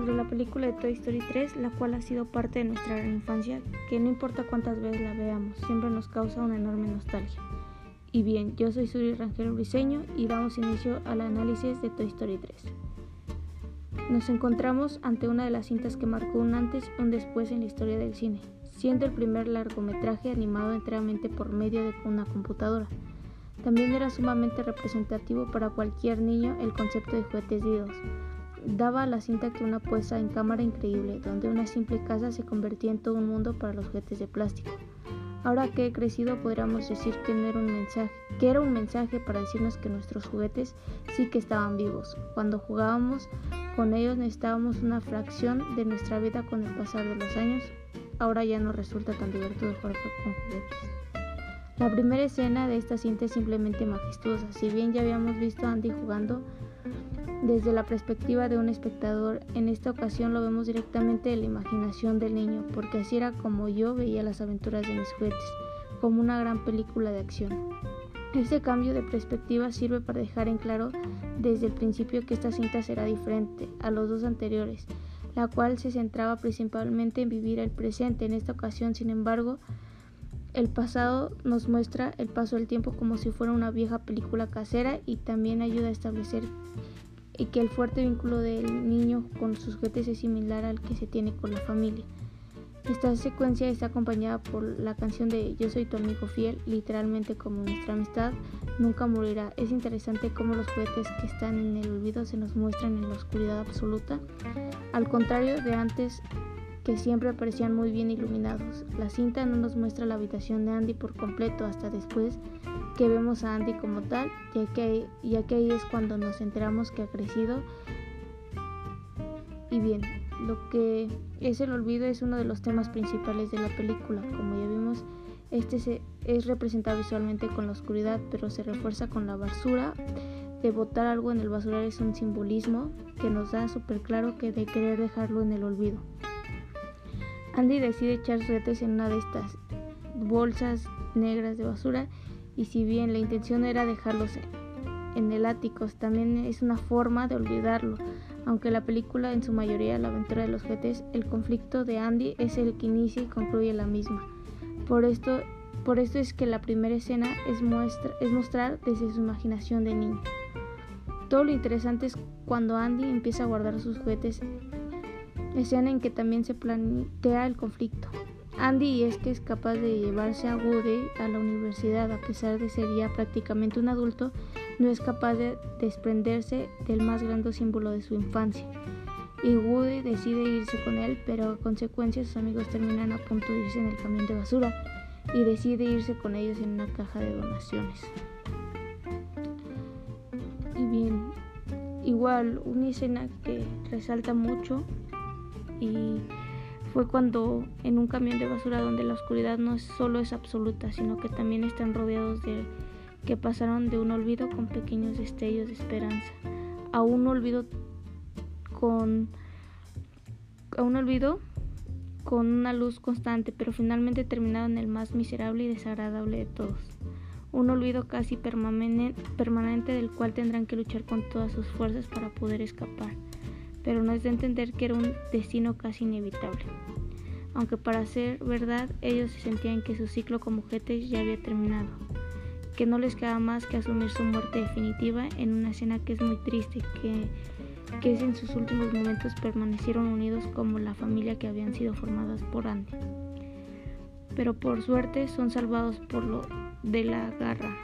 sobre la película de Toy Story 3, la cual ha sido parte de nuestra infancia, que no importa cuántas veces la veamos, siempre nos causa una enorme nostalgia. Y bien, yo soy Suri Rangel Briseño y damos inicio al análisis de Toy Story 3. Nos encontramos ante una de las cintas que marcó un antes y un después en la historia del cine, siendo el primer largometraje animado enteramente por medio de una computadora. También era sumamente representativo para cualquier niño el concepto de juguetes vivos. Daba a la cinta que una puesta en cámara increíble, donde una simple casa se convertía en todo un mundo para los juguetes de plástico. Ahora que he crecido podríamos decir que, no era un mensaje, que era un mensaje para decirnos que nuestros juguetes sí que estaban vivos. Cuando jugábamos con ellos necesitábamos una fracción de nuestra vida con el pasar de los años. Ahora ya no resulta tan divertido jugar con juguetes. La primera escena de esta cinta es simplemente majestuosa. Si bien ya habíamos visto a Andy jugando desde la perspectiva de un espectador, en esta ocasión lo vemos directamente de la imaginación del niño, porque así era como yo veía las aventuras de mis juguetes, como una gran película de acción. Este cambio de perspectiva sirve para dejar en claro desde el principio que esta cinta será diferente a los dos anteriores, la cual se centraba principalmente en vivir el presente. En esta ocasión, sin embargo, el pasado nos muestra el paso del tiempo como si fuera una vieja película casera y también ayuda a establecer y que el fuerte vínculo del niño con sus juguetes es similar al que se tiene con la familia. Esta secuencia está acompañada por la canción de Yo soy tu amigo fiel, literalmente como nuestra amistad nunca morirá. Es interesante cómo los juguetes que están en el olvido se nos muestran en la oscuridad absoluta, al contrario de antes que siempre aparecían muy bien iluminados. La cinta no nos muestra la habitación de Andy por completo hasta después que vemos a Andy como tal, ya que, ya que ahí es cuando nos enteramos que ha crecido. Y bien, lo que es el olvido es uno de los temas principales de la película. Como ya vimos, este se, es representado visualmente con la oscuridad, pero se refuerza con la basura. De botar algo en el basural es un simbolismo que nos da súper claro que de querer dejarlo en el olvido. Andy decide echar sus en una de estas bolsas negras de basura y si bien la intención era dejarlos en el ático, también es una forma de olvidarlo. Aunque la película en su mayoría la aventura de los juguetes, el conflicto de Andy es el que inicia y concluye la misma. Por esto, por esto es que la primera escena es, muestra, es mostrar desde su imaginación de niño. Todo lo interesante es cuando Andy empieza a guardar sus juguetes, escena en que también se plantea el conflicto. Andy es que es capaz de llevarse a Woody a la universidad a pesar de ser ya prácticamente un adulto, no es capaz de desprenderse del más grande símbolo de su infancia. Y Woody decide irse con él, pero a consecuencia sus amigos terminan a punto de irse en el camión de basura y decide irse con ellos en una caja de donaciones. Y bien, igual una escena que resalta mucho y fue cuando en un camión de basura donde la oscuridad no solo es absoluta, sino que también están rodeados de que pasaron de un olvido con pequeños destellos de esperanza a un olvido con a un olvido con una luz constante, pero finalmente terminado en el más miserable y desagradable de todos. Un olvido casi permanente del cual tendrán que luchar con todas sus fuerzas para poder escapar pero no es de entender que era un destino casi inevitable. Aunque para ser verdad, ellos se sentían que su ciclo como juguetes ya había terminado, que no les quedaba más que asumir su muerte definitiva en una escena que es muy triste, que, que es en sus últimos momentos permanecieron unidos como la familia que habían sido formadas por Andy. Pero por suerte son salvados por lo de la garra,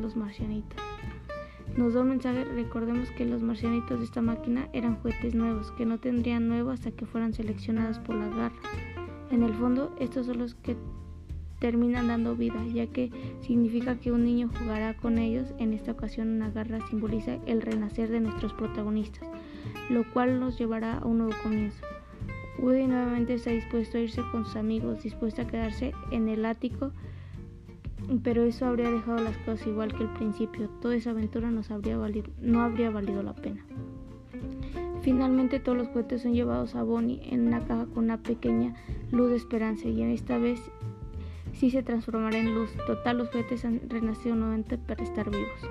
los marcianitos nos da un mensaje, recordemos que los marcianitos de esta máquina eran juguetes nuevos, que no tendrían nuevo hasta que fueran seleccionados por la garra. En el fondo, estos son los que terminan dando vida, ya que significa que un niño jugará con ellos. En esta ocasión una garra simboliza el renacer de nuestros protagonistas, lo cual nos llevará a un nuevo comienzo. Woody nuevamente está dispuesto a irse con sus amigos, dispuesto a quedarse en el ático pero eso habría dejado las cosas igual que el principio. Toda esa aventura no habría valido la pena. Finalmente todos los juguetes son llevados a Bonnie en una caja con una pequeña luz de esperanza y esta vez sí se transformará en luz. Total, los juguetes han renacido nuevamente para estar vivos.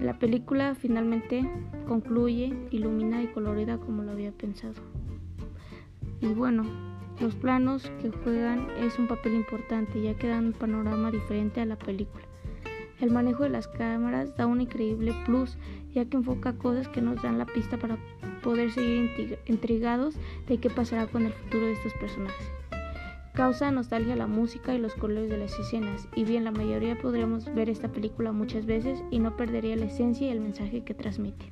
La película finalmente concluye, ilumina y colorida como lo había pensado. Y bueno, los planos que juegan es un papel importante ya que dan un panorama diferente a la película. El manejo de las cámaras da un increíble plus ya que enfoca cosas que nos dan la pista para poder seguir intrigados de qué pasará con el futuro de estos personajes. Causa nostalgia la música y los colores de las escenas, y bien la mayoría podríamos ver esta película muchas veces y no perdería la esencia y el mensaje que transmite.